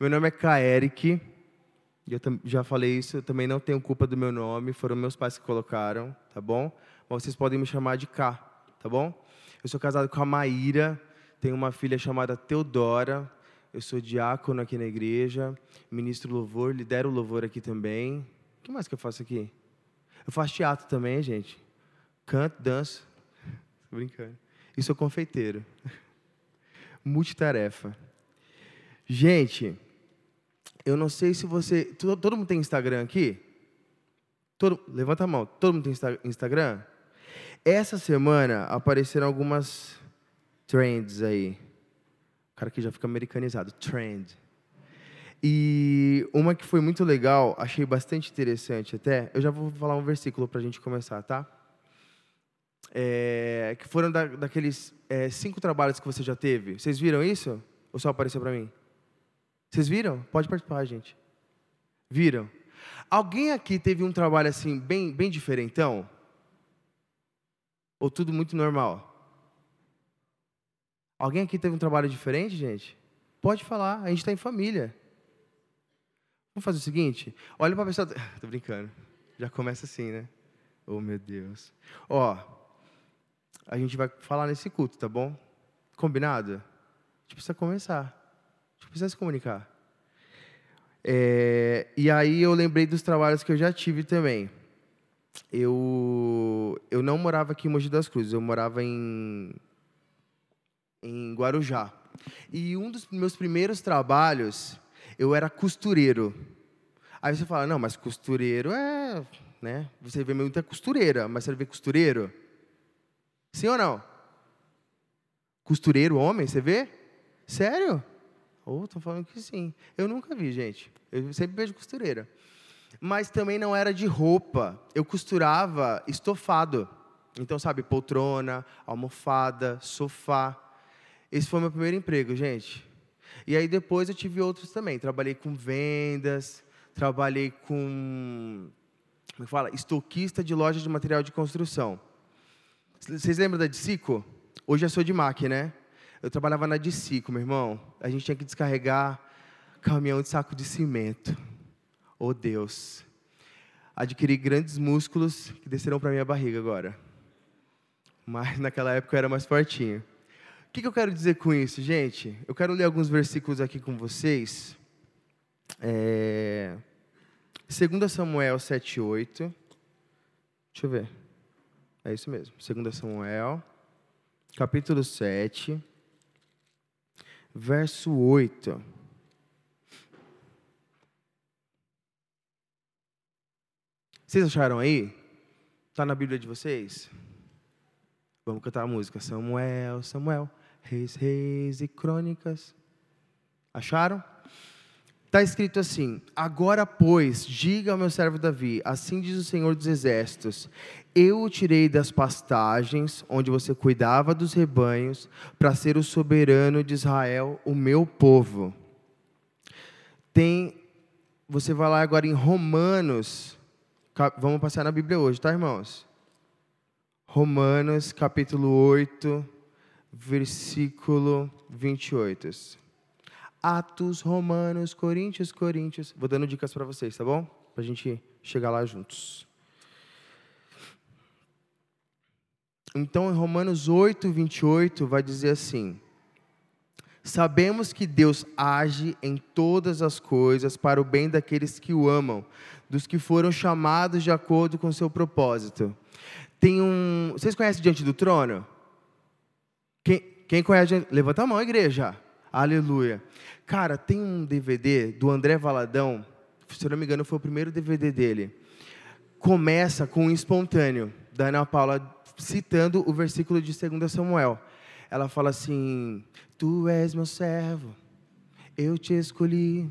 Meu nome é Kaeric. Eu já falei isso, eu também não tenho culpa do meu nome, foram meus pais que colocaram, tá bom? Mas vocês podem me chamar de K, tá bom? Eu sou casado com a Maíra, tenho uma filha chamada Teodora, eu sou diácono aqui na igreja, ministro louvor, lidero louvor aqui também. O que mais que eu faço aqui? Eu faço teatro também, gente. Canto, danço. Tô brincando. E sou confeiteiro. Multitarefa. Gente, eu não sei se você. Todo, mundo tem Instagram aqui? Todo, levanta a mão. Todo mundo tem Instagram? Essa semana apareceram algumas trends aí. O cara que já fica americanizado. Trend. E uma que foi muito legal, achei bastante interessante até. Eu já vou falar um versículo para a gente começar, tá? É, que foram da, daqueles é, cinco trabalhos que você já teve. Vocês viram isso? Ou só apareceu para mim? Vocês viram? Pode participar, gente. Viram? Alguém aqui teve um trabalho assim, bem, bem diferentão? Ou tudo muito normal? Alguém aqui teve um trabalho diferente, gente? Pode falar, a gente está em família. Vamos fazer o seguinte? Olha para a pessoa. Tô brincando. Já começa assim, né? Oh, meu Deus. Ó, a gente vai falar nesse culto, tá bom? Combinado? A gente precisa começar. A precisa se comunicar. É, e aí eu lembrei dos trabalhos que eu já tive também. Eu, eu não morava aqui em Mogi das Cruzes, eu morava em, em Guarujá. E um dos meus primeiros trabalhos, eu era costureiro. Aí você fala, não, mas costureiro é. Né? Você vê muita costureira, mas você vê costureiro? Sim ou não? Costureiro homem, você vê? Sério? Ou estou falando que sim. Eu nunca vi, gente. Eu sempre vejo costureira. Mas também não era de roupa. Eu costurava estofado. Então, sabe, poltrona, almofada, sofá. Esse foi meu primeiro emprego, gente. E aí depois eu tive outros também. Trabalhei com vendas, trabalhei com como é fala, estoquista de loja de material de construção. Vocês lembram da Dicico? Hoje eu sou de MAC, né? Eu trabalhava na Dicico, meu irmão. A gente tinha que descarregar caminhão de saco de cimento. Oh, Deus. Adquiri grandes músculos que desceram para minha barriga agora. Mas naquela época eu era mais fortinho. O que, que eu quero dizer com isso, gente? Eu quero ler alguns versículos aqui com vocês. É... 2 Samuel 7, 8. Deixa eu ver. É isso mesmo. 2 Samuel, capítulo 7, verso 8. Vocês acharam aí? Está na Bíblia de vocês? Vamos cantar a música. Samuel, Samuel, Reis, Reis e Crônicas. Acharam? Está escrito assim: Agora, pois, diga ao meu servo Davi: Assim diz o Senhor dos Exércitos: Eu o tirei das pastagens, onde você cuidava dos rebanhos, para ser o soberano de Israel, o meu povo. Tem, você vai lá agora em Romanos, vamos passar na Bíblia hoje, tá, irmãos? Romanos, capítulo 8, versículo 28. Atos, Romanos, Coríntios, Coríntios. Vou dando dicas para vocês, tá bom? Para a gente chegar lá juntos. Então, em Romanos 8, 28, vai dizer assim: Sabemos que Deus age em todas as coisas para o bem daqueles que o amam, dos que foram chamados de acordo com o seu propósito. Tem um. Vocês conhecem Diante do Trono? Quem, quem conhece? Levanta a mão, igreja. Aleluia. Cara, tem um DVD do André Valadão, se eu não me engano, foi o primeiro DVD dele. Começa com um espontâneo, da Ana Paula citando o versículo de 2 Samuel. Ela fala assim: Tu és meu servo, eu te escolhi,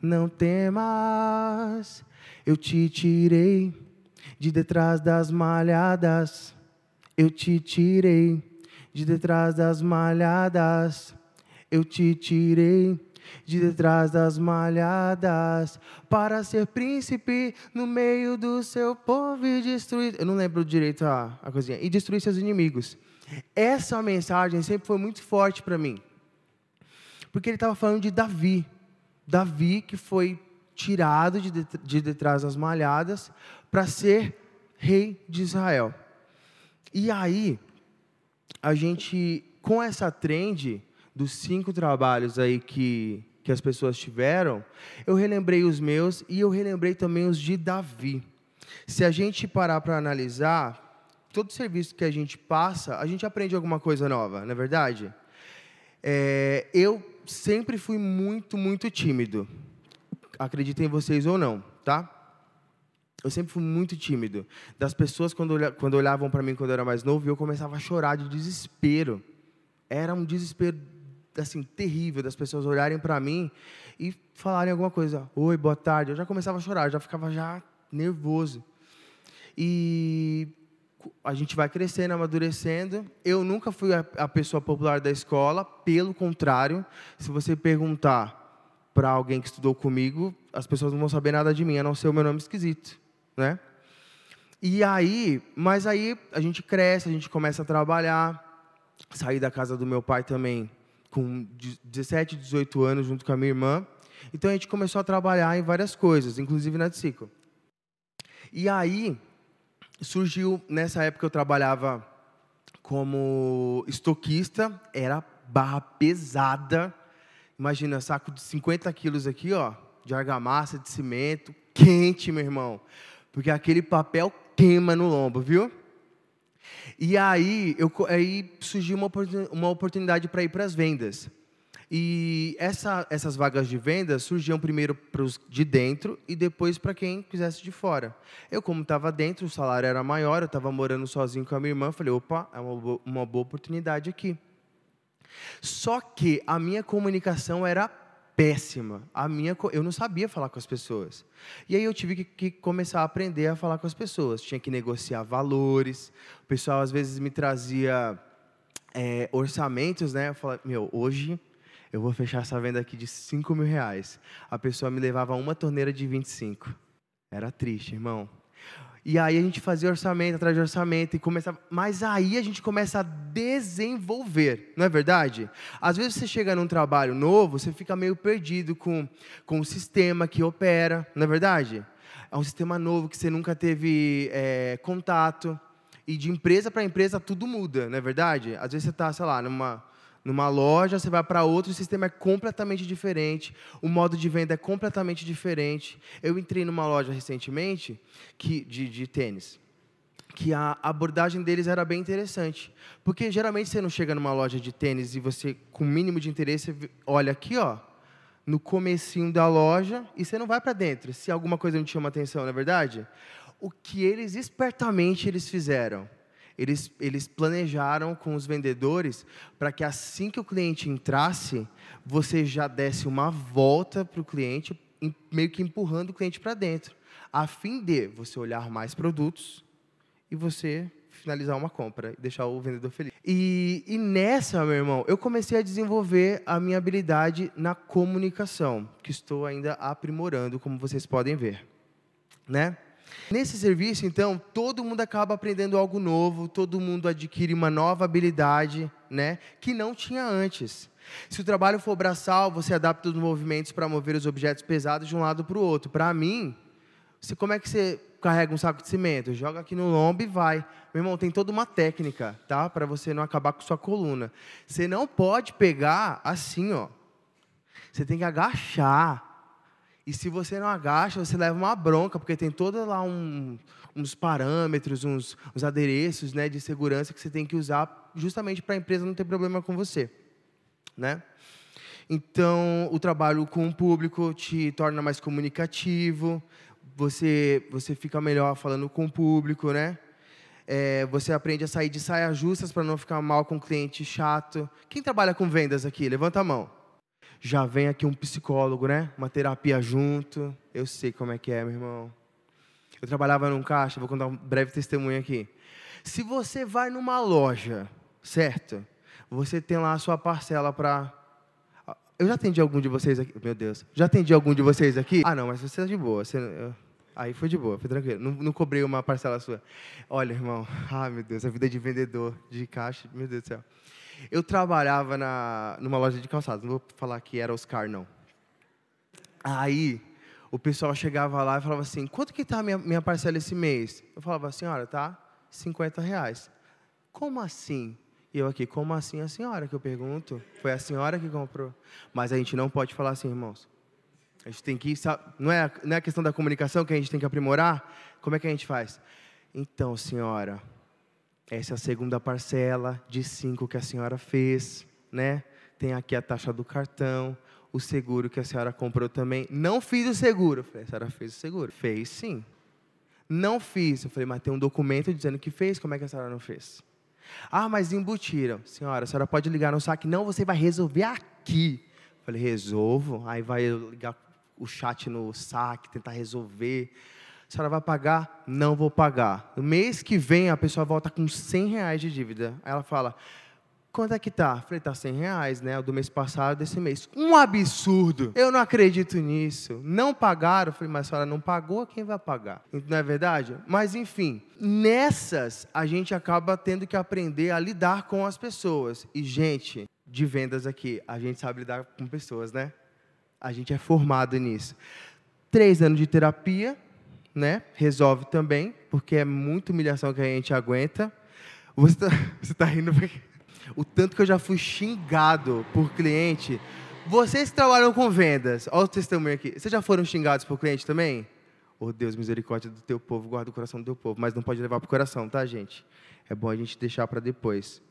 não temas, eu te tirei de detrás das malhadas, eu te tirei de detrás das malhadas eu te tirei de detrás das malhadas para ser príncipe no meio do seu povo e destruir. Eu não lembro direito a, a coisinha. E destruir seus inimigos. Essa mensagem sempre foi muito forte para mim. Porque ele estava falando de Davi. Davi que foi tirado de, de, de detrás das malhadas para ser rei de Israel. E aí, a gente, com essa trend dos cinco trabalhos aí que, que as pessoas tiveram, eu relembrei os meus e eu relembrei também os de Davi. Se a gente parar para analisar, todo serviço que a gente passa, a gente aprende alguma coisa nova, não é verdade? É, eu sempre fui muito, muito tímido. Acreditem vocês ou não, tá? Eu sempre fui muito tímido. Das pessoas, quando, quando olhavam para mim quando eu era mais novo, eu começava a chorar de desespero. Era um desespero, assim, terrível, das pessoas olharem para mim e falarem alguma coisa. Oi, boa tarde. Eu já começava a chorar, já ficava já nervoso. E a gente vai crescendo, amadurecendo. Eu nunca fui a, a pessoa popular da escola, pelo contrário, se você perguntar para alguém que estudou comigo, as pessoas não vão saber nada de mim, a não ser o meu nome esquisito, né? E aí, mas aí a gente cresce, a gente começa a trabalhar. Saí da casa do meu pai também com 17, 18 anos, junto com a minha irmã. Então a gente começou a trabalhar em várias coisas, inclusive na Tsico. E aí, surgiu, nessa época eu trabalhava como estoquista, era barra pesada. Imagina, saco de 50 quilos aqui, ó, de argamassa, de cimento, quente, meu irmão. Porque aquele papel queima no lombo, viu? E aí, eu, aí surgiu uma oportunidade para ir para as vendas. E essa, essas vagas de venda surgiam primeiro para os de dentro e depois para quem quisesse de fora. Eu, como estava dentro, o salário era maior, eu estava morando sozinho com a minha irmã, falei, opa, é uma uma boa oportunidade aqui. Só que a minha comunicação era péssima. A minha, eu não sabia falar com as pessoas. E aí eu tive que, que, começar a aprender a falar com as pessoas. Tinha que negociar valores. O pessoal às vezes me trazia é, orçamentos, né? Eu falava, meu, hoje eu vou fechar essa venda aqui de 5 mil reais. A pessoa me levava uma torneira de 25. Era triste, irmão. E aí a gente fazia orçamento atrás de orçamento e começava. Mas aí a gente começa a desenvolver, não é verdade? Às vezes você chega num trabalho novo, você fica meio perdido com, com o sistema que opera, não é verdade? É um sistema novo que você nunca teve é, contato. E de empresa para empresa tudo muda, não é verdade? Às vezes você está, sei lá, numa numa loja, você vai para outra, o sistema é completamente diferente, o modo de venda é completamente diferente. Eu entrei numa loja recentemente que, de, de tênis, que a abordagem deles era bem interessante. Porque geralmente você não chega numa loja de tênis e você, com o mínimo de interesse, olha aqui, ó, no comecinho da loja, e você não vai para dentro, se alguma coisa não te chama atenção, não é verdade? O que eles, espertamente, eles fizeram? Eles, eles planejaram com os vendedores para que assim que o cliente entrasse, você já desse uma volta para o cliente, meio que empurrando o cliente para dentro, a fim de você olhar mais produtos e você finalizar uma compra e deixar o vendedor feliz. E, e nessa, meu irmão, eu comecei a desenvolver a minha habilidade na comunicação, que estou ainda aprimorando, como vocês podem ver, né? Nesse serviço, então, todo mundo acaba aprendendo algo novo, todo mundo adquire uma nova habilidade, né, que não tinha antes. Se o trabalho for braçal, você adapta os movimentos para mover os objetos pesados de um lado para o outro. Para mim, você, como é que você carrega um saco de cimento? Joga aqui no lombo e vai. Meu irmão, tem toda uma técnica, tá? Para você não acabar com sua coluna. Você não pode pegar assim, ó. Você tem que agachar e se você não agacha, você leva uma bronca, porque tem toda lá um, uns parâmetros, uns, uns adereços né, de segurança que você tem que usar justamente para a empresa não ter problema com você. Né? Então, o trabalho com o público te torna mais comunicativo, você, você fica melhor falando com o público, né? É, você aprende a sair de saias justas para não ficar mal com o cliente chato. Quem trabalha com vendas aqui? Levanta a mão já vem aqui um psicólogo, né? Uma terapia junto. Eu sei como é que é, meu irmão. Eu trabalhava num caixa, vou contar um breve testemunho aqui. Se você vai numa loja, certo? Você tem lá a sua parcela para. Eu já atendi algum de vocês aqui. Meu Deus. Já atendi algum de vocês aqui? Ah, não, mas você é de boa. Você... Aí foi de boa, foi tranquilo. Não, não cobrei uma parcela sua. Olha, irmão. Ah, meu Deus, a vida de vendedor de caixa, meu Deus do céu. Eu trabalhava na, numa loja de calçados, não vou falar que era Oscar, não. Aí, o pessoal chegava lá e falava assim, quanto que está a minha, minha parcela esse mês? Eu falava, senhora, tá 50 reais. Como assim? E eu aqui, como assim a senhora que eu pergunto? Foi a senhora que comprou. Mas a gente não pode falar assim, irmãos. A gente tem que, não é, não é a questão da comunicação que a gente tem que aprimorar? Como é que a gente faz? Então, senhora, essa é a segunda parcela de cinco que a senhora fez, né? Tem aqui a taxa do cartão, o seguro que a senhora comprou também. Não fiz o seguro. Eu falei, a senhora fez o seguro? Fez sim. Não fiz. Eu falei, mas tem um documento dizendo que fez, como é que a senhora não fez? Ah, mas embutiram. Senhora, a senhora pode ligar no saque? Não, você vai resolver aqui. Eu falei, resolvo. Aí vai ligar o chat no saque, tentar resolver. A senhora vai pagar? Não vou pagar. No mês que vem, a pessoa volta com 100 reais de dívida. Aí ela fala, Quanto é que tá? Falei, tá 100 reais, né? Do mês passado, desse mês. Um absurdo. Eu não acredito nisso. Não pagaram. Falei, mas a senhora não pagou, quem vai pagar? Não é verdade? Mas, enfim, nessas, a gente acaba tendo que aprender a lidar com as pessoas. E, gente, de vendas aqui, a gente sabe lidar com pessoas, né? A gente é formado nisso. Três anos de terapia, né? Resolve também, porque é muita humilhação que a gente aguenta. Você está tá rindo porque o tanto que eu já fui xingado por cliente. Vocês que trabalham com vendas, olha o testemunho aqui. Vocês já foram xingados por cliente também? Oh Deus, misericórdia do teu povo, guarda o coração do teu povo. Mas não pode levar para o coração, tá, gente? É bom a gente deixar para depois.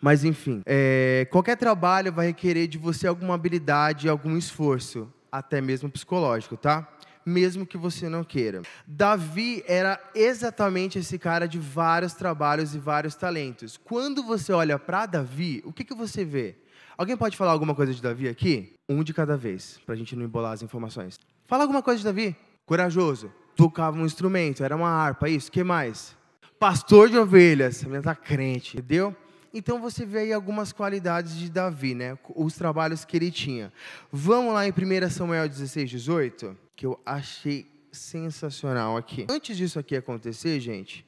Mas enfim, é, qualquer trabalho vai requerer de você alguma habilidade, algum esforço, até mesmo psicológico, tá? Mesmo que você não queira. Davi era exatamente esse cara de vários trabalhos e vários talentos. Quando você olha para Davi, o que, que você vê? Alguém pode falar alguma coisa de Davi aqui? Um de cada vez, para a gente não embolar as informações. Fala alguma coisa de Davi. Corajoso. Tocava um instrumento, era uma harpa, isso. que mais? Pastor de ovelhas. A menina tá crente, entendeu? Então você vê aí algumas qualidades de Davi, né? Os trabalhos que ele tinha. Vamos lá em 1 Samuel 16, 18 que eu achei sensacional aqui. Antes disso aqui acontecer, gente,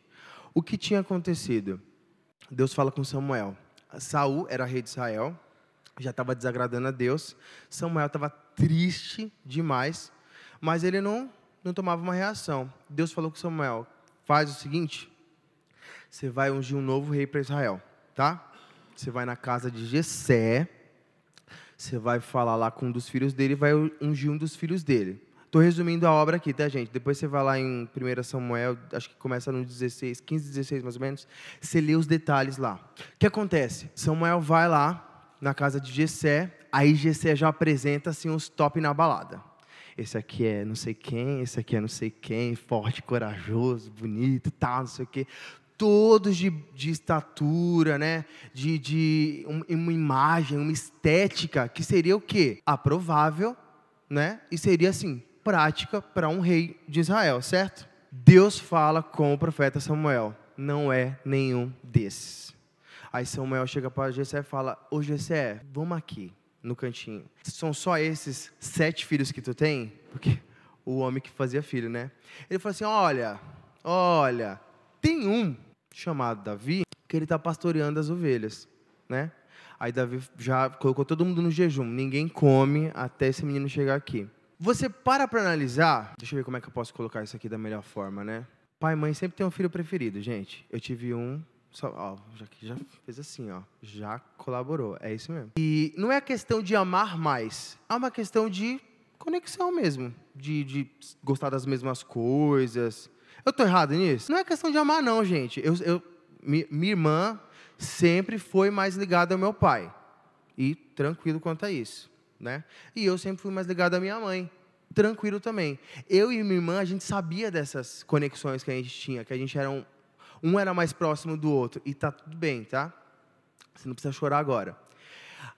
o que tinha acontecido? Deus fala com Samuel. Saul era rei de Israel, já estava desagradando a Deus. Samuel estava triste demais, mas ele não, não tomava uma reação. Deus falou com Samuel: faz o seguinte, você vai ungir um novo rei para Israel, tá? Você vai na casa de Jessé, você vai falar lá com um dos filhos dele e vai ungir um dos filhos dele. Estou resumindo a obra aqui, tá, gente? Depois você vai lá em 1 Samuel, acho que começa no 16, 15, 16 mais ou menos, você lê os detalhes lá. O que acontece? Samuel vai lá na casa de Jessé, aí Jessé já apresenta assim os top na balada. Esse aqui é não sei quem, esse aqui é não sei quem, forte, corajoso, bonito, tal, não sei o quê. Todos de, de estatura, né? De, de um, uma imagem, uma estética que seria o quê? Aprovável, né? E seria assim, prática para um rei de Israel, certo? Deus fala com o profeta Samuel, não é nenhum desses. Aí Samuel chega para Jessé e fala: Ô Jessé, vamos aqui no cantinho. São só esses sete filhos que tu tem? Porque o homem que fazia filho, né? Ele falou assim: Olha, olha, tem um chamado Davi que ele está pastoreando as ovelhas, né? Aí Davi já colocou todo mundo no jejum. Ninguém come até esse menino chegar aqui. Você para para analisar, deixa eu ver como é que eu posso colocar isso aqui da melhor forma, né? Pai e mãe sempre tem um filho preferido, gente. Eu tive um, só, ó, já, já fez assim, ó, já colaborou, é isso mesmo. E não é questão de amar mais, é uma questão de conexão mesmo, de, de gostar das mesmas coisas. Eu tô errado nisso? Não é questão de amar, não, gente. Eu, eu, minha irmã sempre foi mais ligada ao meu pai. E tranquilo quanto a isso né? E eu sempre fui mais ligado à minha mãe, tranquilo também. Eu e minha irmã, a gente sabia dessas conexões que a gente tinha, que a gente era um, um era mais próximo do outro, e tá tudo bem, tá? Você não precisa chorar agora.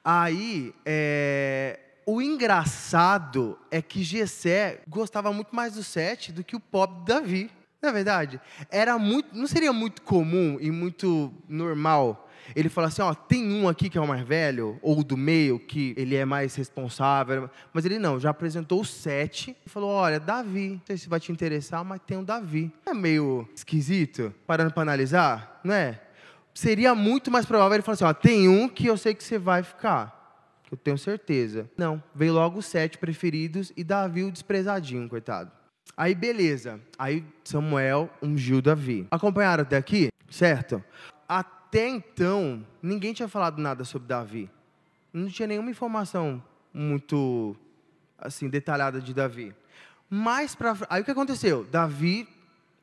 Aí, é, o engraçado é que Gessé gostava muito mais do Sete do que o pobre Davi. Não é verdade? Era muito, não seria muito comum e muito normal ele fala assim, ó, tem um aqui que é o mais velho, ou do meio, que ele é mais responsável, mas ele não, já apresentou os sete, e falou, olha, Davi, não sei se vai te interessar, mas tem um Davi. É meio esquisito, parando para analisar, não é? Seria muito mais provável ele falar assim, ó, tem um que eu sei que você vai ficar. que eu tenho certeza. Não, veio logo os sete preferidos e Davi o desprezadinho, coitado. Aí beleza, aí Samuel ungiu Davi. Acompanharam até aqui? Certo? Até então, ninguém tinha falado nada sobre Davi. Não tinha nenhuma informação muito assim detalhada de Davi. Mas aí o que aconteceu? Davi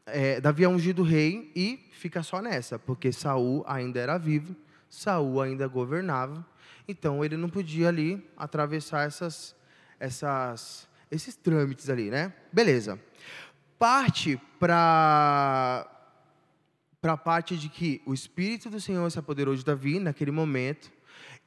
é, Davi é ungido rei e fica só nessa, porque Saul ainda era vivo, Saul ainda governava, então ele não podia ali atravessar essas, essas, esses trâmites ali, né? Beleza. Parte para para a parte de que o Espírito do Senhor se apoderou de Davi naquele momento,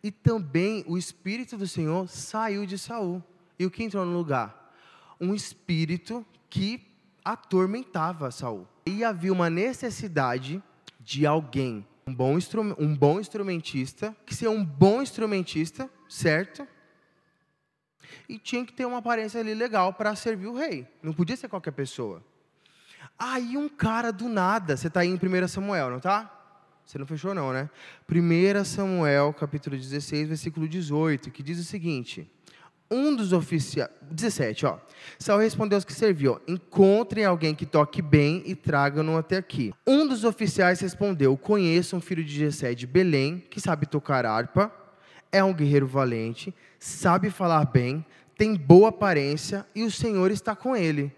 e também o Espírito do Senhor saiu de Saul. E o que entrou no lugar? Um espírito que atormentava Saul. E havia uma necessidade de alguém, um bom, um bom instrumentista, que ser um bom instrumentista, certo? E tinha que ter uma aparência ali legal para servir o rei. Não podia ser qualquer pessoa. Aí um cara do nada, você está aí em 1 Samuel, não tá? Você não fechou não, né? 1 Samuel, capítulo 16, versículo 18, que diz o seguinte: um dos oficiais. 17, ó. Saul respondeu aos que serviam: Encontrem alguém que toque bem e tragam-no até aqui. Um dos oficiais respondeu: Conheço um filho de Jessé de Belém que sabe tocar harpa, é um guerreiro valente, sabe falar bem, tem boa aparência e o Senhor está com ele.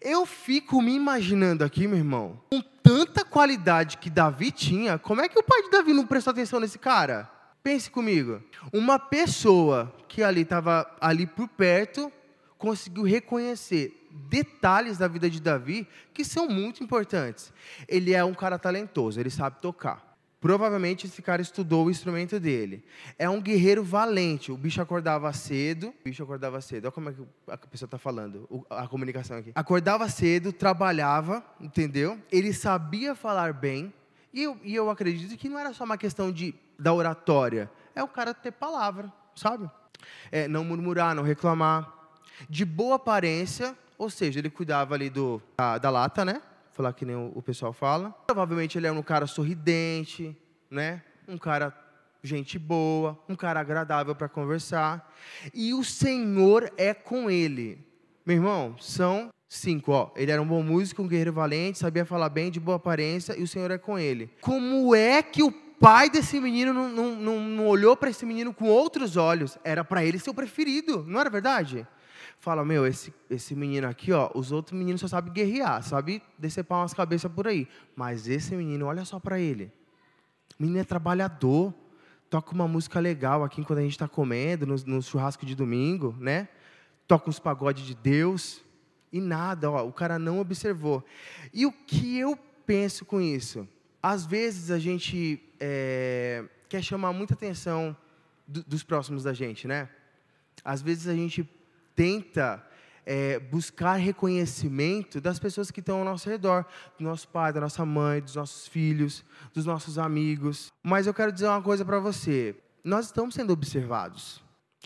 Eu fico me imaginando aqui, meu irmão, com tanta qualidade que Davi tinha, como é que o pai de Davi não prestou atenção nesse cara? Pense comigo. Uma pessoa que ali estava ali por perto conseguiu reconhecer detalhes da vida de Davi que são muito importantes. Ele é um cara talentoso, ele sabe tocar. Provavelmente esse cara estudou o instrumento dele. É um guerreiro valente. O bicho acordava cedo. O bicho acordava cedo. Olha como é que a pessoa está falando, a comunicação aqui. Acordava cedo, trabalhava, entendeu? Ele sabia falar bem. E eu, e eu acredito que não era só uma questão de da oratória é o cara ter palavra, sabe? É, não murmurar, não reclamar. De boa aparência, ou seja, ele cuidava ali do, da, da lata, né? Falar que nem o, pessoal fala. Provavelmente ele é um cara sorridente, né? Um cara gente boa, um cara agradável para conversar. E o Senhor é com ele. Meu irmão, são cinco, ó. Ele era um bom músico, um guerreiro valente, sabia falar bem, de boa aparência, e o Senhor é com ele. Como é que o pai desse menino não, não, não olhou para esse menino com outros olhos. Era para ele seu preferido, não era verdade? Fala, meu, esse, esse menino aqui, ó, os outros meninos só sabem guerrear, sabe decepar umas cabeças por aí. Mas esse menino, olha só para ele. O menino é trabalhador, toca uma música legal aqui quando a gente está comendo, no, no churrasco de domingo, né? Toca uns pagodes de Deus. E nada, ó, o cara não observou. E o que eu penso com isso? Às vezes a gente é, quer chamar muita atenção do, dos próximos da gente, né? Às vezes a gente tenta é, buscar reconhecimento das pessoas que estão ao nosso redor, do nosso pai, da nossa mãe, dos nossos filhos, dos nossos amigos. Mas eu quero dizer uma coisa para você: nós estamos sendo observados.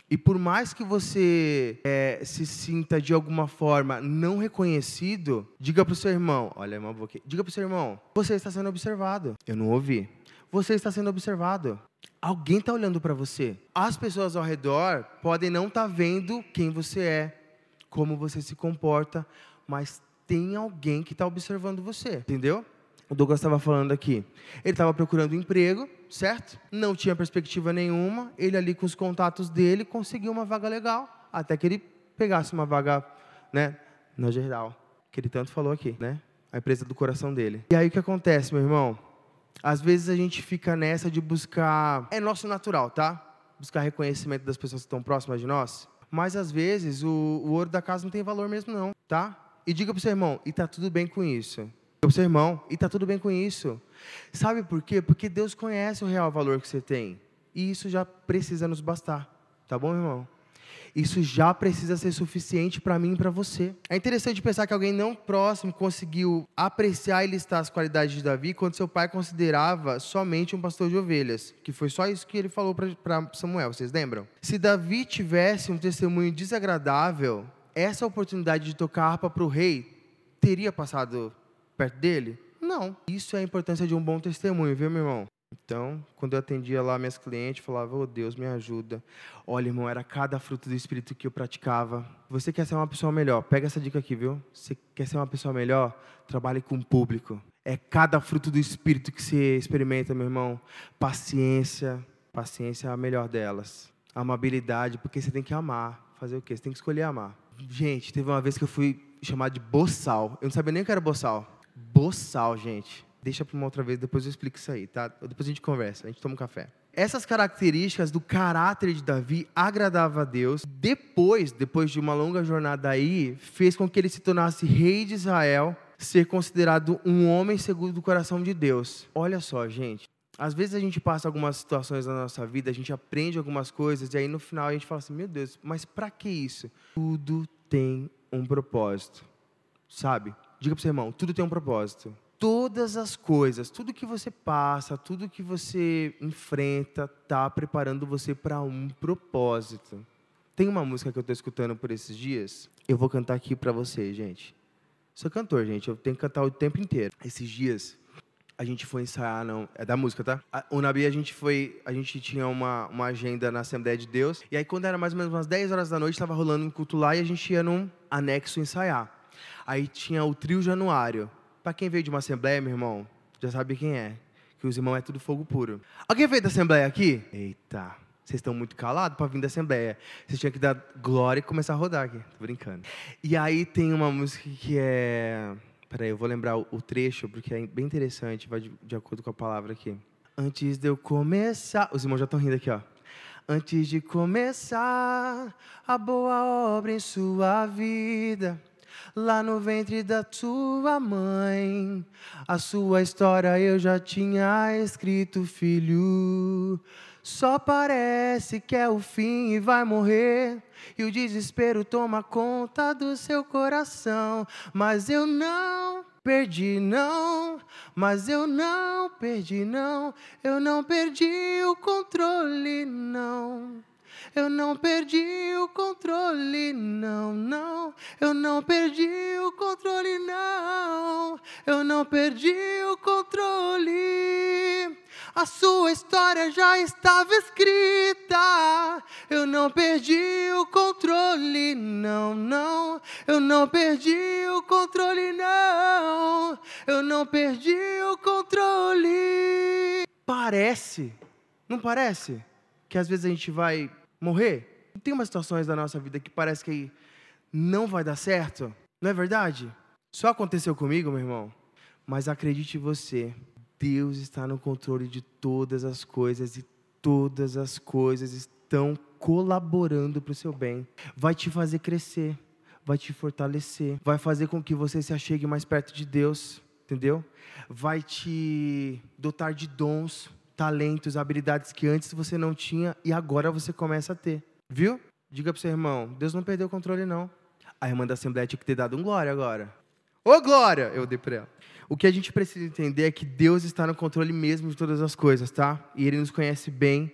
E por mais que você é, se sinta de alguma forma não reconhecido, diga para o seu irmão, olha, irmão, diga para o seu irmão, você está sendo observado. Eu não ouvi. Você está sendo observado. Alguém está olhando para você. As pessoas ao redor podem não estar tá vendo quem você é, como você se comporta, mas tem alguém que está observando você, entendeu? O Douglas estava falando aqui. Ele estava procurando emprego, certo? Não tinha perspectiva nenhuma. Ele ali com os contatos dele conseguiu uma vaga legal, até que ele pegasse uma vaga, né, na geral, que ele tanto falou aqui, né? A empresa do coração dele. E aí o que acontece, meu irmão? Às vezes a gente fica nessa de buscar, é nosso natural, tá? Buscar reconhecimento das pessoas que estão próximas de nós. Mas às vezes o, o ouro da casa não tem valor mesmo não, tá? E diga para o seu irmão, e tá tudo bem com isso o seu irmão, e está tudo bem com isso. Sabe por quê? Porque Deus conhece o real valor que você tem. E isso já precisa nos bastar. Tá bom, irmão? Isso já precisa ser suficiente para mim e para você. É interessante pensar que alguém não próximo conseguiu apreciar e listar as qualidades de Davi quando seu pai considerava somente um pastor de ovelhas, que foi só isso que ele falou para Samuel, vocês lembram? Se Davi tivesse um testemunho desagradável, essa oportunidade de tocar harpa para o rei teria passado perto dele? Não. Isso é a importância de um bom testemunho, viu, meu irmão? Então, quando eu atendia lá minhas clientes, falava, oh Deus, me ajuda. Olha, irmão, era cada fruto do Espírito que eu praticava. Você quer ser uma pessoa melhor? Pega essa dica aqui, viu? Você quer ser uma pessoa melhor? Trabalhe com o público. É cada fruto do Espírito que você experimenta, meu irmão. Paciência. Paciência é a melhor delas. Amabilidade, porque você tem que amar. Fazer o quê? Você tem que escolher amar. Gente, teve uma vez que eu fui chamado de boçal. Eu não sabia nem o que era boçal. Boçal, gente Deixa para uma outra vez, depois eu explico isso aí, tá? Depois a gente conversa, a gente toma um café. Essas características do caráter de Davi agradava a Deus. Depois, depois de uma longa jornada aí, fez com que ele se tornasse rei de Israel, ser considerado um homem segundo o coração de Deus. Olha só, gente. Às vezes a gente passa algumas situações na nossa vida, a gente aprende algumas coisas e aí no final a gente fala assim: "Meu Deus, mas para que isso?" Tudo tem um propósito. Sabe? Diga para o seu irmão, tudo tem um propósito todas as coisas, tudo que você passa, tudo que você enfrenta, está preparando você para um propósito. Tem uma música que eu estou escutando por esses dias, eu vou cantar aqui para você, gente. Sou cantor, gente, eu tenho que cantar o tempo inteiro. Esses dias a gente foi ensaiar, não, é da música, tá? O Nabi, a gente foi, a gente tinha uma, uma agenda na Assembleia de Deus, e aí quando era mais ou menos umas 10 horas da noite, estava rolando um culto lá e a gente ia num anexo ensaiar. Aí tinha o trio Januário. Para quem veio de uma assembleia, meu irmão, já sabe quem é. Que os irmãos é tudo fogo puro. Alguém veio da assembleia aqui? Eita, vocês estão muito calados para vir da assembleia. Vocês tinham que dar glória e começar a rodar aqui. Tô brincando. E aí tem uma música que é. Peraí, eu vou lembrar o trecho, porque é bem interessante, vai de, de acordo com a palavra aqui. Antes de eu começar. Os irmãos já estão rindo aqui, ó. Antes de começar a boa obra em sua vida lá no ventre da tua mãe. A sua história eu já tinha escrito, filho. Só parece que é o fim e vai morrer. E o desespero toma conta do seu coração. Mas eu não perdi, não. Mas eu não perdi, não. Eu não perdi o controle, não. Eu não perdi o controle, não, não. Eu não perdi o controle, não. Eu não perdi o controle. A sua história já estava escrita. Eu não perdi o controle, não, não. Eu não perdi o controle, não. Eu não perdi o controle. Parece, não parece? Que às vezes a gente vai morrer? Tem umas situações da nossa vida que parece que não vai dar certo, não é verdade? Só aconteceu comigo, meu irmão. Mas acredite você, Deus está no controle de todas as coisas e todas as coisas estão colaborando para o seu bem. Vai te fazer crescer, vai te fortalecer, vai fazer com que você se achegue mais perto de Deus, entendeu? Vai te dotar de dons, talentos, habilidades que antes você não tinha e agora você começa a ter. Viu? Diga para seu irmão, Deus não perdeu o controle não. A irmã da Assembleia tinha que ter dado um glória agora. Ô glória! Eu dei para ela. O que a gente precisa entender é que Deus está no controle mesmo de todas as coisas, tá? E Ele nos conhece bem.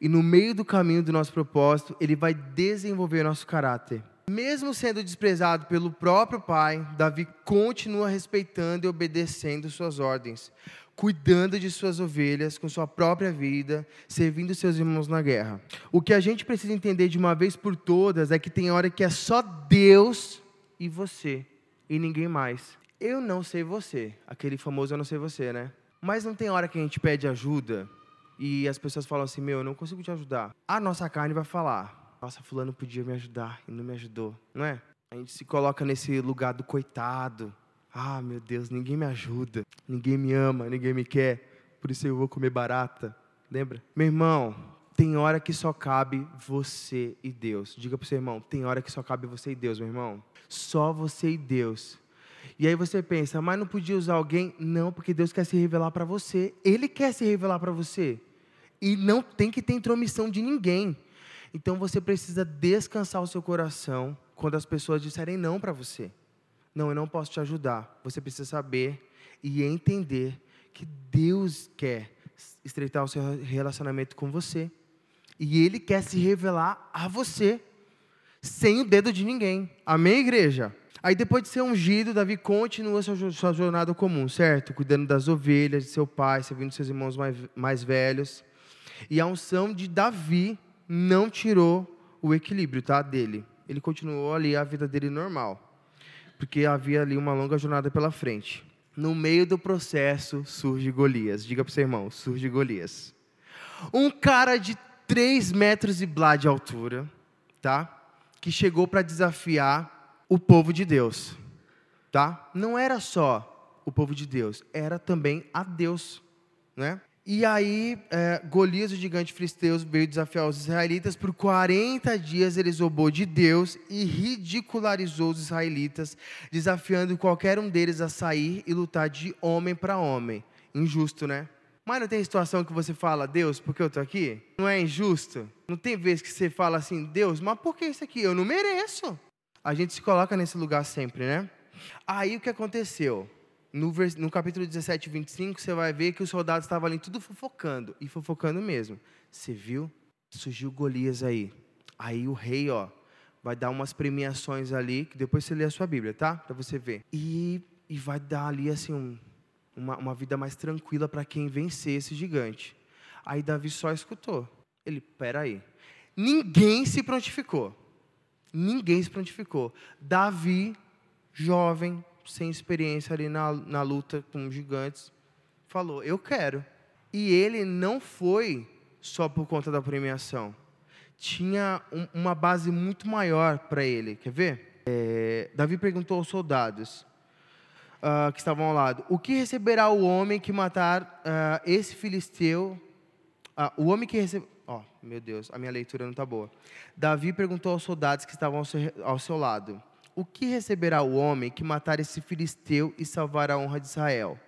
E no meio do caminho do nosso propósito, Ele vai desenvolver nosso caráter. Mesmo sendo desprezado pelo próprio pai, Davi continua respeitando e obedecendo suas ordens cuidando de suas ovelhas com sua própria vida, servindo seus irmãos na guerra. O que a gente precisa entender de uma vez por todas é que tem hora que é só Deus e você, e ninguém mais. Eu não sei você, aquele famoso eu não sei você, né? Mas não tem hora que a gente pede ajuda e as pessoas falam assim: Meu, eu não consigo te ajudar. A nossa carne vai falar: Nossa, Fulano podia me ajudar e não me ajudou, não é? A gente se coloca nesse lugar do coitado, ah, meu Deus, ninguém me ajuda, ninguém me ama, ninguém me quer, por isso eu vou comer barata. Lembra? Meu irmão, tem hora que só cabe você e Deus. Diga para o seu irmão, tem hora que só cabe você e Deus, meu irmão. Só você e Deus. E aí você pensa, mas não podia usar alguém? Não, porque Deus quer se revelar para você. Ele quer se revelar para você. E não tem que ter intromissão de ninguém. Então você precisa descansar o seu coração quando as pessoas disserem não para você. Não, eu não posso te ajudar. Você precisa saber e entender que Deus quer estreitar o seu relacionamento com você. E Ele quer se revelar a você, sem o dedo de ninguém. Amém, igreja? Aí depois de ser ungido, Davi continua sua, jornada comum, certo? Cuidando das ovelhas de seu pai, servindo seus irmãos mais, mais velhos. E a unção de Davi não tirou o equilíbrio, tá, dele. Ele continuou ali a vida dele normal, porque havia ali uma longa jornada pela frente. No meio do processo surge Golias. Diga para o seu irmão, surge Golias. Um cara de 3 metros e blá de altura, tá? Que chegou para desafiar o povo de Deus, tá? Não era só o povo de Deus, era também a Deus, né? E aí, é, Golias, o gigante filisteu, veio desafiar os israelitas. Por 40 dias ele zombou de Deus e ridicularizou os israelitas, desafiando qualquer um deles a sair e lutar de homem para homem. Injusto, né? Mas não tem situação que você fala, Deus, por que eu estou aqui? Não é injusto? Não tem vez que você fala assim, Deus, mas por que isso aqui? Eu não mereço. A gente se coloca nesse lugar sempre, né? Aí o que aconteceu? No, no capítulo 17, 25, você vai ver que os soldados estavam ali tudo fofocando, e fofocando mesmo. Você viu? Surgiu Golias aí. Aí o rei, ó, vai dar umas premiações ali, que depois você lê a sua Bíblia, tá? Para você ver. E, e vai dar ali, assim, um, uma, uma vida mais tranquila para quem vencer esse gigante. Aí Davi só escutou. Ele, peraí. Ninguém se prontificou. Ninguém se prontificou. Davi, jovem, sem experiência ali na, na luta com gigantes, falou: Eu quero. E ele não foi só por conta da premiação. Tinha um, uma base muito maior para ele. Quer ver? É, Davi perguntou aos soldados uh, que estavam ao lado: O que receberá o homem que matar uh, esse filisteu? Uh, o homem que recebe. Oh, meu Deus, a minha leitura não está boa. Davi perguntou aos soldados que estavam ao seu, ao seu lado: o que receberá o homem que matar esse filisteu e salvar a honra de Israel?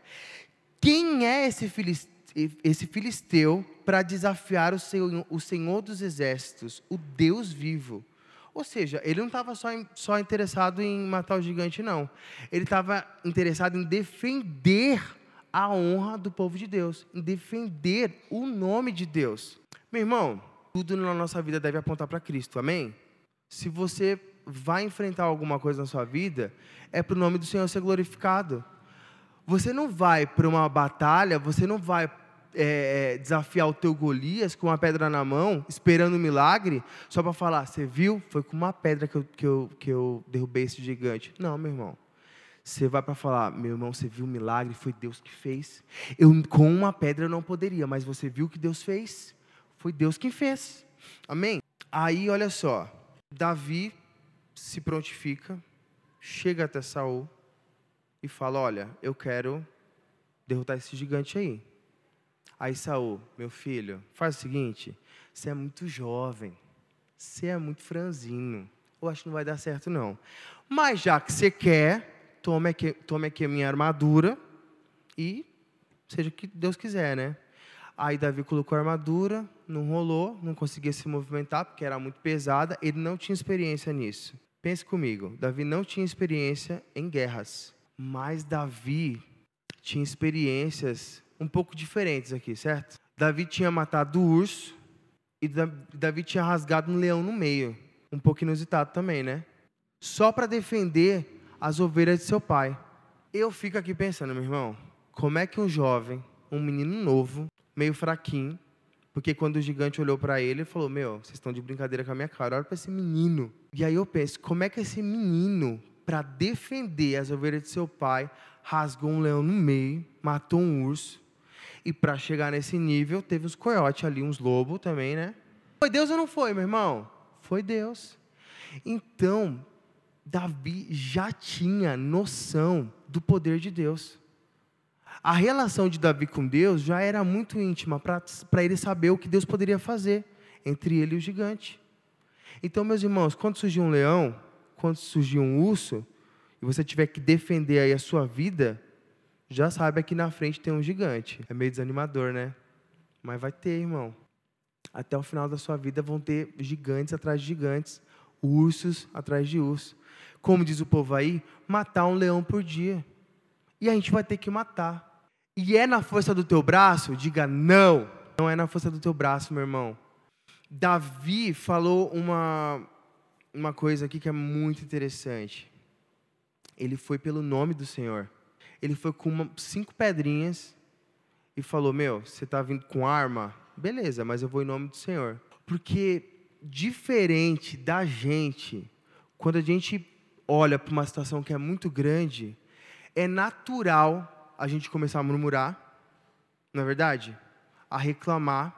Quem é esse filisteu, para desafiar o senhor, o senhor, dos Exércitos, o Deus vivo? Ou seja, ele não estava só, só interessado em matar o gigante, não. Ele estava interessado em defender a honra do povo de Deus, em defender o nome de Deus. Meu irmão, tudo na nossa vida deve apontar para Cristo, amém? Se você vai enfrentar alguma coisa na sua vida, é para o nome do Senhor ser glorificado. Você não vai para uma batalha, você não vai é, é, desafiar o teu Golias com uma pedra na mão, esperando um milagre, só para falar, você viu? Foi com uma pedra que eu, que, eu, que eu derrubei esse gigante. Não, meu irmão. Você vai para falar, meu irmão, você viu o milagre, foi Deus que fez. Eu com uma pedra eu não poderia, mas você viu o que Deus fez? Foi Deus quem fez. Amém? Aí, olha só, Davi se prontifica, chega até Saul e fala: Olha, eu quero derrotar esse gigante aí. Aí Saul, meu filho, faz o seguinte: você é muito jovem, você é muito franzino, eu acho que não vai dar certo não. Mas já que você quer, tome aqui, tome aqui a minha armadura e seja o que Deus quiser, né? Aí Davi colocou a armadura, não rolou, não conseguia se movimentar porque era muito pesada, ele não tinha experiência nisso. Pense comigo, Davi não tinha experiência em guerras, mas Davi tinha experiências um pouco diferentes aqui, certo? Davi tinha matado o urso e Davi tinha rasgado um leão no meio, um pouco inusitado também, né? Só para defender as ovelhas de seu pai. Eu fico aqui pensando, meu irmão, como é que um jovem, um menino novo, meio fraquinho, porque quando o gigante olhou para ele, ele falou: Meu, vocês estão de brincadeira com a minha cara, olha para esse menino. E aí eu penso: como é que esse menino, para defender as ovelhas de seu pai, rasgou um leão no meio, matou um urso, e para chegar nesse nível, teve os coiotes ali, uns lobos também, né? Foi Deus ou não foi, meu irmão? Foi Deus. Então, Davi já tinha noção do poder de Deus a relação de Davi com Deus já era muito íntima para ele saber o que Deus poderia fazer entre ele e o gigante. Então, meus irmãos, quando surgir um leão, quando surgir um urso, e você tiver que defender aí a sua vida, já sabe que na frente tem um gigante. É meio desanimador, né? Mas vai ter, irmão. Até o final da sua vida vão ter gigantes atrás de gigantes, ursos atrás de ursos. Como diz o povo aí, matar um leão por dia. E a gente vai ter que matar e é na força do teu braço, diga não. Não é na força do teu braço, meu irmão. Davi falou uma, uma coisa aqui que é muito interessante. Ele foi pelo nome do Senhor. Ele foi com uma, cinco pedrinhas e falou: Meu, você está vindo com arma? Beleza, mas eu vou em nome do Senhor. Porque, diferente da gente, quando a gente olha para uma situação que é muito grande, é natural a gente começar a murmurar, não é verdade? A reclamar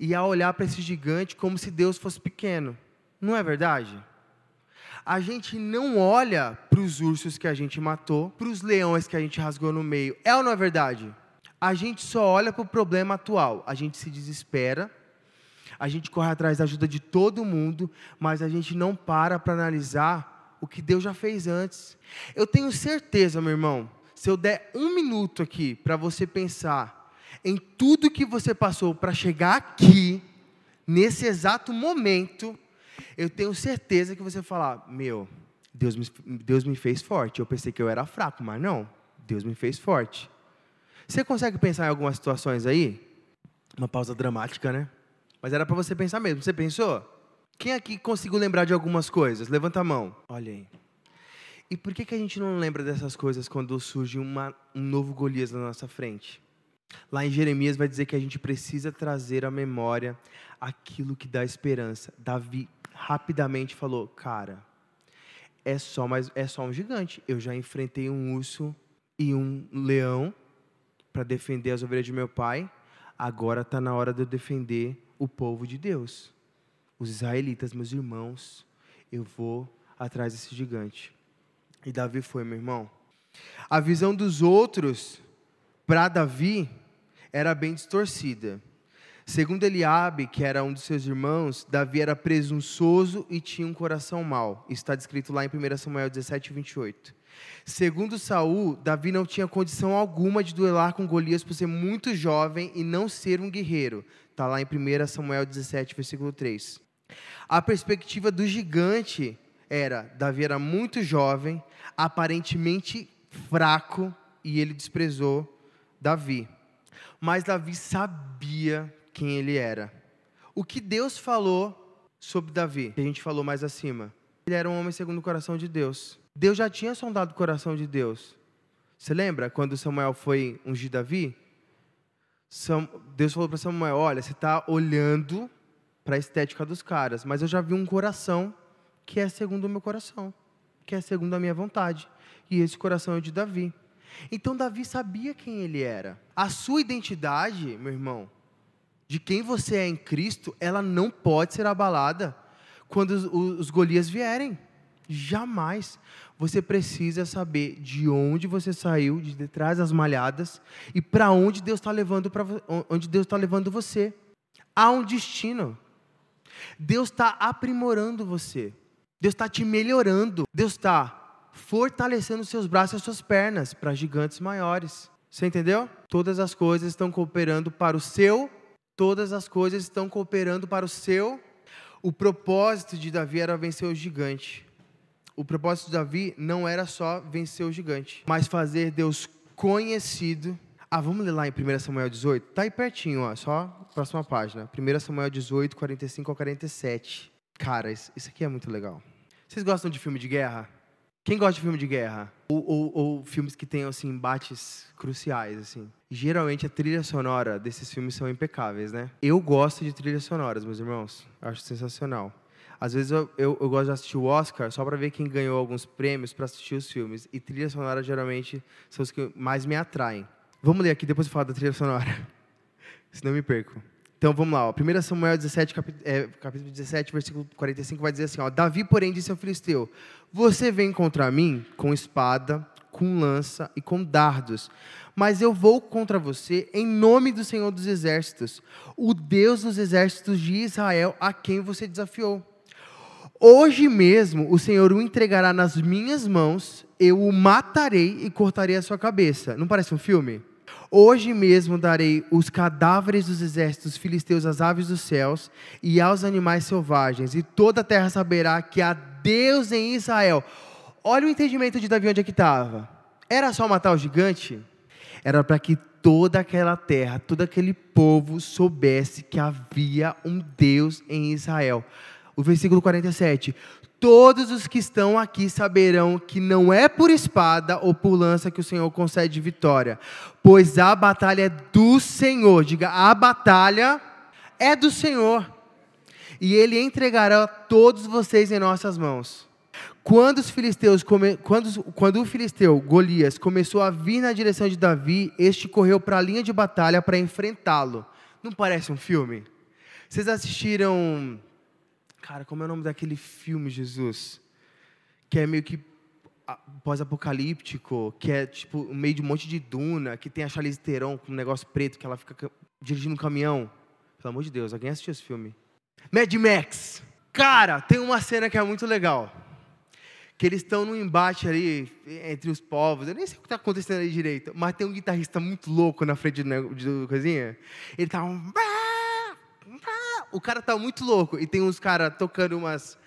e a olhar para esse gigante como se Deus fosse pequeno. Não é verdade? A gente não olha para os ursos que a gente matou, para os leões que a gente rasgou no meio. É ou não é verdade? A gente só olha para o problema atual. A gente se desespera, a gente corre atrás da ajuda de todo mundo, mas a gente não para para analisar o que Deus já fez antes. Eu tenho certeza, meu irmão, se eu der um minuto aqui para você pensar em tudo que você passou para chegar aqui, nesse exato momento, eu tenho certeza que você vai falar: Meu, Deus me, Deus me fez forte. Eu pensei que eu era fraco, mas não. Deus me fez forte. Você consegue pensar em algumas situações aí? Uma pausa dramática, né? Mas era para você pensar mesmo. Você pensou? Quem aqui conseguiu lembrar de algumas coisas? Levanta a mão. Olha aí. E por que, que a gente não lembra dessas coisas quando surge uma, um novo Golias na nossa frente? Lá em Jeremias vai dizer que a gente precisa trazer à memória aquilo que dá esperança. Davi rapidamente falou: Cara, é só, mais, é só um gigante. Eu já enfrentei um urso e um leão para defender as ovelhas de meu pai. Agora está na hora de eu defender o povo de Deus. Os israelitas, meus irmãos, eu vou atrás desse gigante. E Davi foi, meu irmão. A visão dos outros para Davi era bem distorcida. Segundo Eliabe, que era um dos seus irmãos, Davi era presunçoso e tinha um coração mau. Está descrito lá em 1 Samuel 17, 28. Segundo Saul, Davi não tinha condição alguma de duelar com Golias por ser muito jovem e não ser um guerreiro. Está lá em 1 Samuel 17, versículo 3. A perspectiva do gigante era: Davi era muito jovem, aparentemente fraco, e ele desprezou Davi. Mas Davi sabia quem ele era. O que Deus falou sobre Davi, que a gente falou mais acima. Ele era um homem segundo o coração de Deus. Deus já tinha sondado o coração de Deus. Você lembra quando Samuel foi ungir Davi? Deus falou para Samuel: Olha, você está olhando para a estética dos caras, mas eu já vi um coração que é segundo o meu coração, que é segundo a minha vontade. E esse coração é de Davi. Então Davi sabia quem ele era. A sua identidade, meu irmão, de quem você é em Cristo, ela não pode ser abalada quando os, os Golias vierem. Jamais. Você precisa saber de onde você saiu, de detrás das malhadas, e para onde Deus está levando para onde Deus está levando você. Há um destino. Deus está aprimorando você. Deus está te melhorando. Deus está fortalecendo seus braços e as suas pernas para gigantes maiores. Você entendeu? Todas as coisas estão cooperando para o seu Todas as coisas estão cooperando para o seu. O propósito de Davi era vencer o gigante. O propósito de Davi não era só vencer o gigante, mas fazer Deus conhecido. Ah, vamos ler lá em 1 Samuel 18? Tá aí pertinho, ó, só próxima página. 1 Samuel 18, 45 ao 47. Cara, isso aqui é muito legal. Vocês gostam de filme de guerra? Quem gosta de filme de guerra? Ou, ou, ou, filmes que tenham assim, embates cruciais, assim? Geralmente a trilha sonora desses filmes são impecáveis, né? Eu gosto de trilhas sonoras, meus irmãos. Acho sensacional. Às vezes eu, eu, eu gosto de assistir o Oscar só para ver quem ganhou alguns prêmios para assistir os filmes. E trilhas sonoras geralmente são os que mais me atraem. Vamos ler aqui, depois eu falo da trilha sonora. Senão eu me perco. Então vamos lá, ó. 1 Samuel 17, é, capítulo 17, versículo 45, vai dizer assim: ó, Davi, porém, disse ao filisteu: Você vem contra mim com espada, com lança e com dardos, mas eu vou contra você em nome do Senhor dos Exércitos, o Deus dos exércitos de Israel, a quem você desafiou. Hoje mesmo o Senhor o entregará nas minhas mãos, eu o matarei e cortarei a sua cabeça. Não parece um filme? Hoje mesmo darei os cadáveres dos exércitos filisteus às aves dos céus e aos animais selvagens, e toda a terra saberá que há Deus em Israel. Olha o entendimento de Davi onde é que estava. Era só matar o gigante? Era para que toda aquela terra, todo aquele povo soubesse que havia um Deus em Israel. O versículo 47. Todos os que estão aqui saberão que não é por espada ou por lança que o Senhor concede vitória, pois a batalha é do Senhor. Diga, a batalha é do Senhor. E ele entregará todos vocês em nossas mãos. Quando os filisteus come... quando, quando o filisteu Golias começou a vir na direção de Davi, este correu para a linha de batalha para enfrentá-lo. Não parece um filme? Vocês assistiram Cara, como é o nome daquele filme, Jesus? Que é meio que pós-apocalíptico, que é tipo no meio de um monte de duna, que tem a Charlize Theron com um negócio preto, que ela fica dirigindo um caminhão. Pelo amor de Deus, alguém assistiu esse filme? Mad Max. Cara, tem uma cena que é muito legal. Que eles estão num embate ali entre os povos. Eu nem sei o que está acontecendo ali direito. Mas tem um guitarrista muito louco na frente do, de coisinha. Ele tá um o cara tá muito louco. E tem uns caras tocando umas,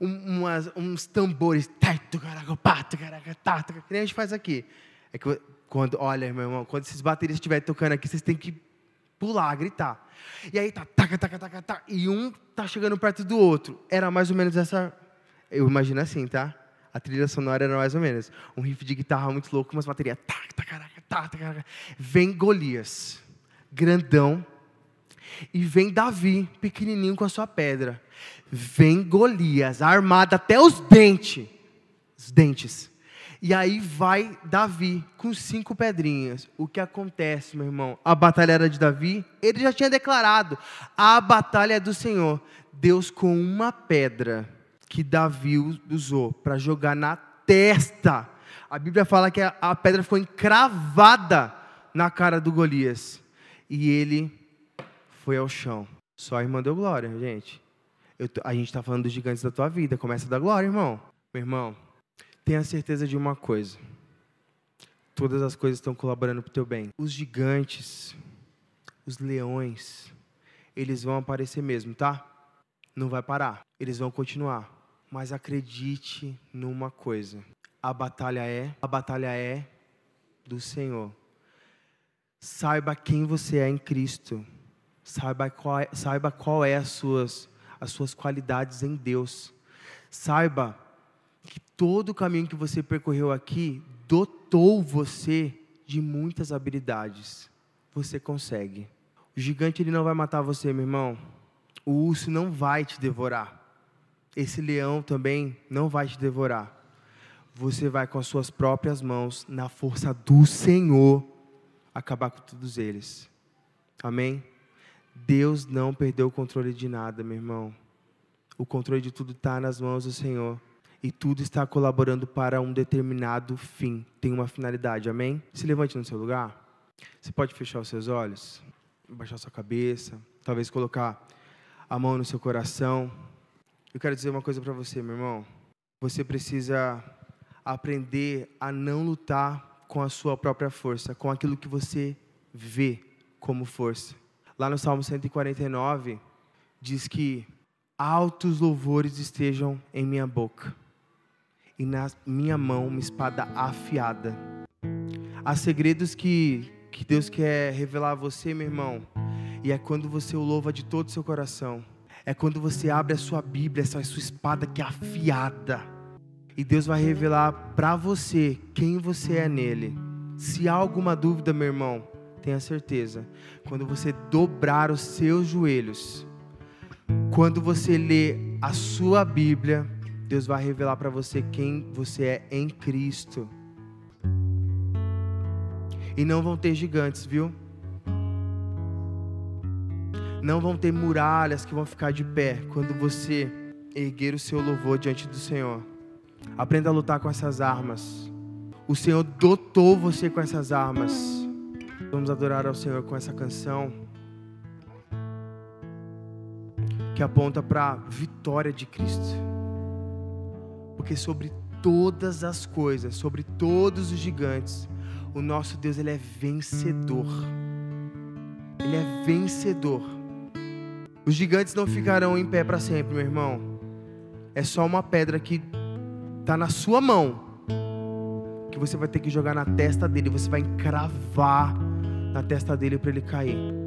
umas, uns tambores. Que nem a gente faz aqui. É que quando, olha, meu irmão, quando esses bateristas estiverem tocando aqui, vocês têm que pular, gritar. E aí tá, taca, taca, taca, taca, e um tá chegando perto do outro. Era mais ou menos essa. Eu imagino assim, tá? A trilha sonora era mais ou menos. Um riff de guitarra muito louco, umas baterias. Tac, tac, tac, tac, tac. Vem Golias, grandão, e vem Davi, pequenininho com a sua pedra. Vem Golias, armado até os dentes. Os dentes. E aí vai Davi com cinco pedrinhas. O que acontece, meu irmão? A batalha era de Davi. Ele já tinha declarado: a batalha é do Senhor. Deus com uma pedra que Davi usou para jogar na testa. A Bíblia fala que a, pedra ficou encravada na cara do Golias. E ele foi ao chão. Só a irmã deu glória, gente. Eu, a gente está falando dos gigantes da tua vida. Começa a dar glória, irmão. Meu irmão, tenha certeza de uma coisa. Todas as coisas estão colaborando para o teu bem. Os gigantes, os leões, eles vão aparecer mesmo, tá? Não vai parar. Eles vão continuar. Mas acredite numa coisa. A batalha é, a batalha é do Senhor. Saiba quem você é em Cristo. Saiba qual é, saiba qual é as suas, as suas qualidades em Deus. Saiba que todo o caminho que você percorreu aqui dotou você de muitas habilidades. Você consegue. O gigante ele não vai matar você, meu irmão. O urso não vai te devorar. Esse leão também não vai te devorar. Você vai com as suas próprias mãos, na força do Senhor, acabar com todos eles. Amém? Deus não perdeu o controle de nada, meu irmão. O controle de tudo está nas mãos do Senhor. E tudo está colaborando para um determinado fim. Tem uma finalidade, amém? Se levante no seu lugar. Você pode fechar os seus olhos, baixar sua cabeça, talvez colocar a mão no seu coração. Eu quero dizer uma coisa para você, meu irmão. Você precisa aprender a não lutar com a sua própria força, com aquilo que você vê como força. Lá no Salmo 149, diz que altos louvores estejam em minha boca e na minha mão uma espada afiada. Há segredos que, que Deus quer revelar a você, meu irmão, e é quando você o louva de todo o seu coração. É quando você abre a sua Bíblia, essa sua espada que é afiada. E Deus vai revelar para você quem você é nele. Se há alguma dúvida, meu irmão, tenha certeza, quando você dobrar os seus joelhos, quando você lê a sua Bíblia, Deus vai revelar para você quem você é em Cristo. E não vão ter gigantes, viu? Não vão ter muralhas que vão ficar de pé quando você erguer o seu louvor diante do Senhor. Aprenda a lutar com essas armas. O Senhor dotou você com essas armas. Vamos adorar ao Senhor com essa canção que aponta para a vitória de Cristo. Porque sobre todas as coisas, sobre todos os gigantes, o nosso Deus ele é vencedor. Ele é vencedor. Os gigantes não ficarão em pé para sempre, meu irmão. É só uma pedra que está na sua mão, que você vai ter que jogar na testa dele, você vai encravar na testa dele para ele cair.